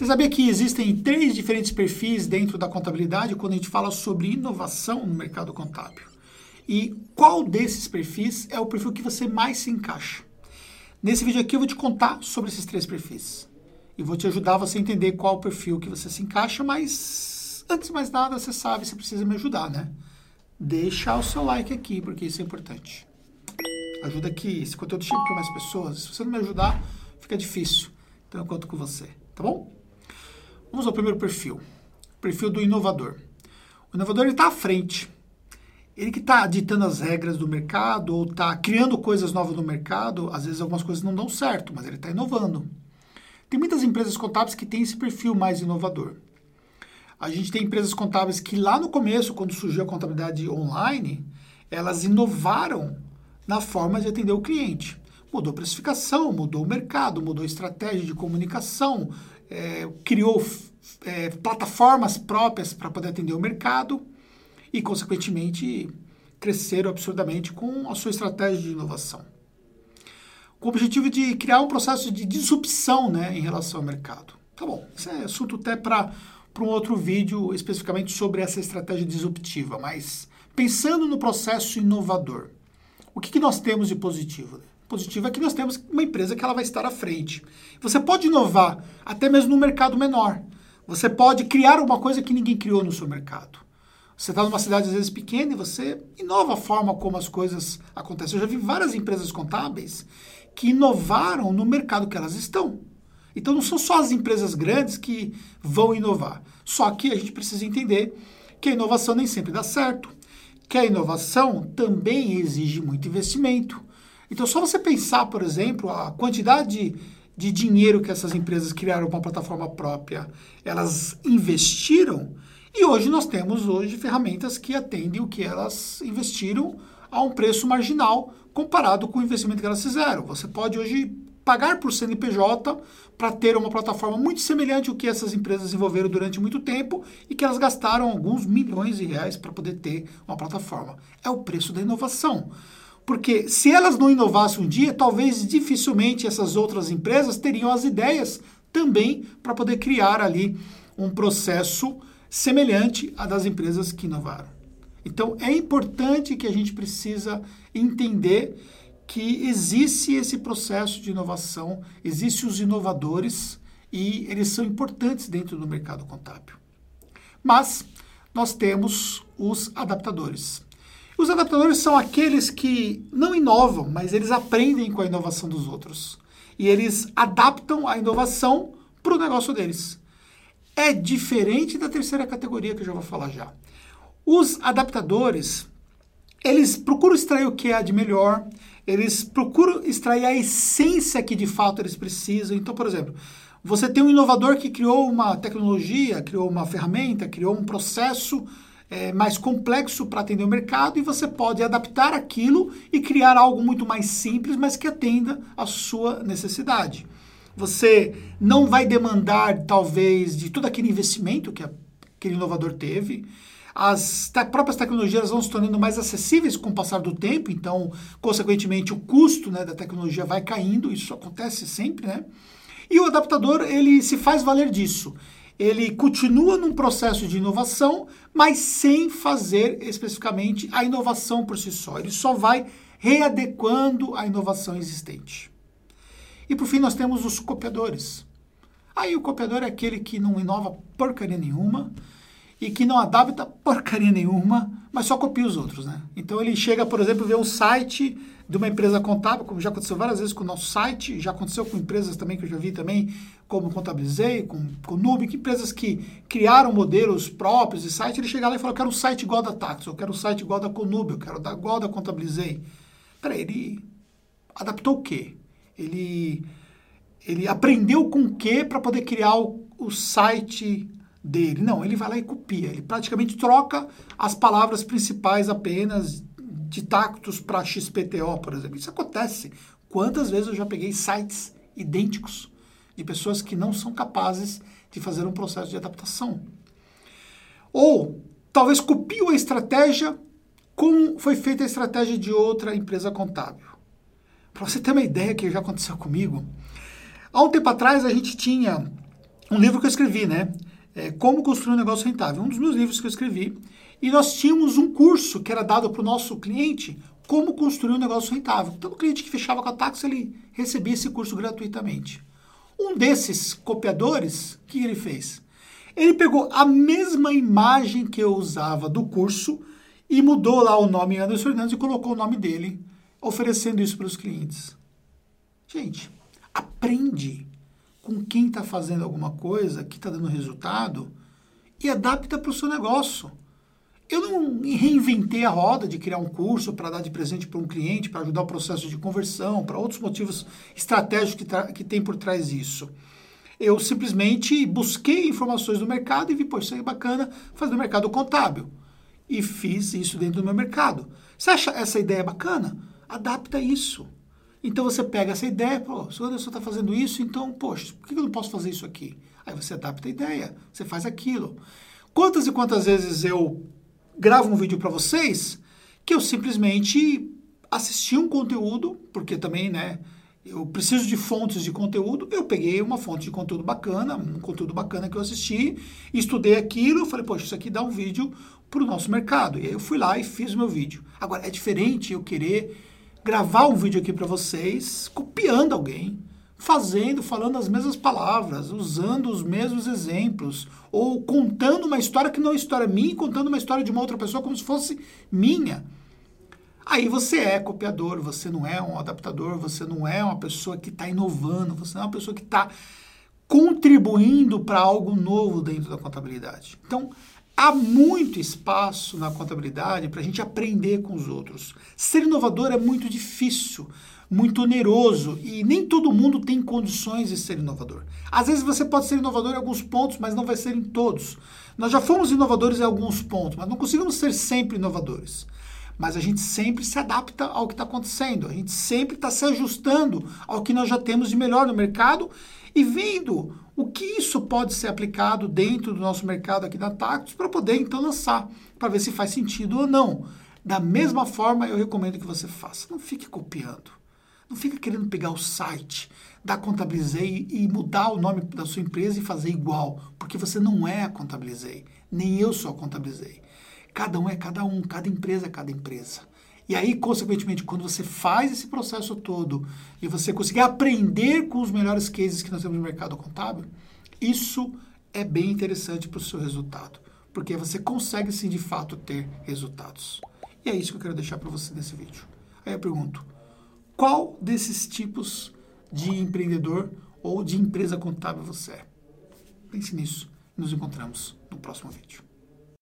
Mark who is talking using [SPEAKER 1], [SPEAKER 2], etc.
[SPEAKER 1] Você sabia que existem três diferentes perfis dentro da contabilidade quando a gente fala sobre inovação no mercado contábil? E qual desses perfis é o perfil que você mais se encaixa? Nesse vídeo aqui eu vou te contar sobre esses três perfis. E vou te ajudar a você entender qual o perfil que você se encaixa, mas antes de mais nada, você sabe, você precisa me ajudar, né? Deixa o seu like aqui, porque isso é importante. Ajuda aqui, esse conteúdo chega para mais pessoas. Se você não me ajudar, fica difícil. Então eu conto com você, tá bom? Vamos ao primeiro perfil. Perfil do inovador. O inovador está à frente. Ele que está ditando as regras do mercado ou está criando coisas novas no mercado, às vezes algumas coisas não dão certo, mas ele está inovando. Tem muitas empresas contábeis que têm esse perfil mais inovador. A gente tem empresas contábeis que lá no começo, quando surgiu a contabilidade online, elas inovaram na forma de atender o cliente. Mudou precificação, mudou o mercado, mudou estratégia de comunicação, é, criou é, plataformas próprias para poder atender o mercado e, consequentemente, cresceram absurdamente com a sua estratégia de inovação. Com o objetivo de criar um processo de disrupção né, em relação ao mercado. Tá bom, isso é assunto até para um outro vídeo especificamente sobre essa estratégia disruptiva, mas pensando no processo inovador, o que, que nós temos de positivo? Positivo é que nós temos uma empresa que ela vai estar à frente. Você pode inovar até mesmo no mercado menor. Você pode criar uma coisa que ninguém criou no seu mercado. Você está numa cidade às vezes pequena e você inova a forma como as coisas acontecem. Eu já vi várias empresas contábeis que inovaram no mercado que elas estão. Então não são só as empresas grandes que vão inovar. Só que a gente precisa entender que a inovação nem sempre dá certo, que a inovação também exige muito investimento. Então só você pensar, por exemplo, a quantidade de dinheiro que essas empresas criaram uma plataforma própria, elas investiram e hoje nós temos hoje ferramentas que atendem o que elas investiram a um preço marginal comparado com o investimento que elas fizeram. Você pode hoje pagar por CNPJ para ter uma plataforma muito semelhante ao que essas empresas desenvolveram durante muito tempo e que elas gastaram alguns milhões de reais para poder ter uma plataforma. É o preço da inovação. Porque se elas não inovassem um dia, talvez dificilmente essas outras empresas teriam as ideias também para poder criar ali um processo semelhante à das empresas que inovaram. Então é importante que a gente precisa entender que existe esse processo de inovação, existem os inovadores e eles são importantes dentro do mercado contábil. Mas nós temos os adaptadores. Os adaptadores são aqueles que não inovam, mas eles aprendem com a inovação dos outros. E eles adaptam a inovação para o negócio deles é diferente da terceira categoria que eu já vou falar já. Os adaptadores, eles procuram extrair o que há de melhor, eles procuram extrair a essência que de fato eles precisam. Então, por exemplo, você tem um inovador que criou uma tecnologia, criou uma ferramenta, criou um processo é, mais complexo para atender o mercado e você pode adaptar aquilo e criar algo muito mais simples, mas que atenda a sua necessidade. Você não vai demandar, talvez, de todo aquele investimento que aquele inovador teve. As te próprias tecnologias vão se tornando mais acessíveis com o passar do tempo, então, consequentemente, o custo né, da tecnologia vai caindo, isso acontece sempre, né? E o adaptador, ele se faz valer disso. Ele continua num processo de inovação, mas sem fazer especificamente a inovação por si só. Ele só vai readequando a inovação existente. E por fim nós temos os copiadores. Aí o copiador é aquele que não inova porcaria nenhuma e que não adapta porcaria nenhuma, mas só copia os outros, né? Então ele chega, por exemplo, ver um site de uma empresa contábil, como já aconteceu várias vezes com o nosso site, já aconteceu com empresas também que eu já vi também, como Contabilizei, com, com Nubic, empresas que criaram modelos próprios de site, ele chega lá e fala, eu quero um site igual da Tax, eu quero um site igual da Conube, eu quero igual da Contabilizei. Peraí, ele adaptou o quê? Ele, ele aprendeu com o que para poder criar o, o site dele. Não, ele vai lá e copia. Ele praticamente troca as palavras principais apenas de tactos para XPTO, por exemplo. Isso acontece. Quantas vezes eu já peguei sites idênticos de pessoas que não são capazes de fazer um processo de adaptação? Ou talvez copiam a estratégia como foi feita a estratégia de outra empresa contábil. Para você ter uma ideia que já aconteceu comigo, há um tempo atrás a gente tinha um livro que eu escrevi, né? É, Como construir um negócio rentável. Um dos meus livros que eu escrevi. E nós tínhamos um curso que era dado para o nosso cliente como construir um negócio rentável. Então, o cliente que fechava com a Tax, ele recebia esse curso gratuitamente. Um desses copiadores, o que ele fez? Ele pegou a mesma imagem que eu usava do curso e mudou lá o nome Anderson Fernandes e colocou o nome dele, oferecendo isso para os clientes. Gente, aprende com quem está fazendo alguma coisa que está dando resultado e adapta para o seu negócio. Eu não reinventei a roda de criar um curso para dar de presente para um cliente, para ajudar o processo de conversão, para outros motivos estratégicos que, que tem por trás disso. Eu simplesmente busquei informações do mercado e vi, pô, isso aí é bacana fazer no mercado contábil. E fiz isso dentro do meu mercado. Você acha essa ideia bacana? Adapta isso. Então você pega essa ideia, pô, se o Anderson está fazendo isso, então, poxa, por que eu não posso fazer isso aqui? Aí você adapta a ideia, você faz aquilo. Quantas e quantas vezes eu gravo um vídeo para vocês que eu simplesmente assisti um conteúdo, porque também, né, eu preciso de fontes de conteúdo, eu peguei uma fonte de conteúdo bacana, um conteúdo bacana que eu assisti, estudei aquilo, falei, poxa, isso aqui dá um vídeo para o nosso mercado. E aí eu fui lá e fiz o meu vídeo. Agora, é diferente eu querer gravar um vídeo aqui para vocês, copiando alguém, fazendo, falando as mesmas palavras, usando os mesmos exemplos, ou contando uma história que não é história minha, contando uma história de uma outra pessoa como se fosse minha. Aí você é copiador, você não é um adaptador, você não é uma pessoa que está inovando, você não é uma pessoa que está contribuindo para algo novo dentro da contabilidade. Então, há muito espaço na contabilidade para a gente aprender com os outros. Ser inovador é muito difícil muito oneroso e nem todo mundo tem condições de ser inovador. Às vezes você pode ser inovador em alguns pontos, mas não vai ser em todos. Nós já fomos inovadores em alguns pontos, mas não conseguimos ser sempre inovadores. Mas a gente sempre se adapta ao que está acontecendo, a gente sempre está se ajustando ao que nós já temos de melhor no mercado e vendo o que isso pode ser aplicado dentro do nosso mercado aqui da Tactus para poder então lançar, para ver se faz sentido ou não. Da mesma forma, eu recomendo que você faça. Não fique copiando. Não fica querendo pegar o site da Contabilizei e mudar o nome da sua empresa e fazer igual, porque você não é a Contabilizei, nem eu sou a Contabilizei. Cada um é cada um, cada empresa é cada empresa. E aí, consequentemente, quando você faz esse processo todo e você conseguir aprender com os melhores cases que nós temos no mercado contábil, isso é bem interessante para o seu resultado, porque você consegue sim de fato ter resultados. E é isso que eu quero deixar para você nesse vídeo. Aí eu pergunto: qual desses tipos de empreendedor ou de empresa contábil você é? Pense nisso. Nos encontramos no próximo vídeo.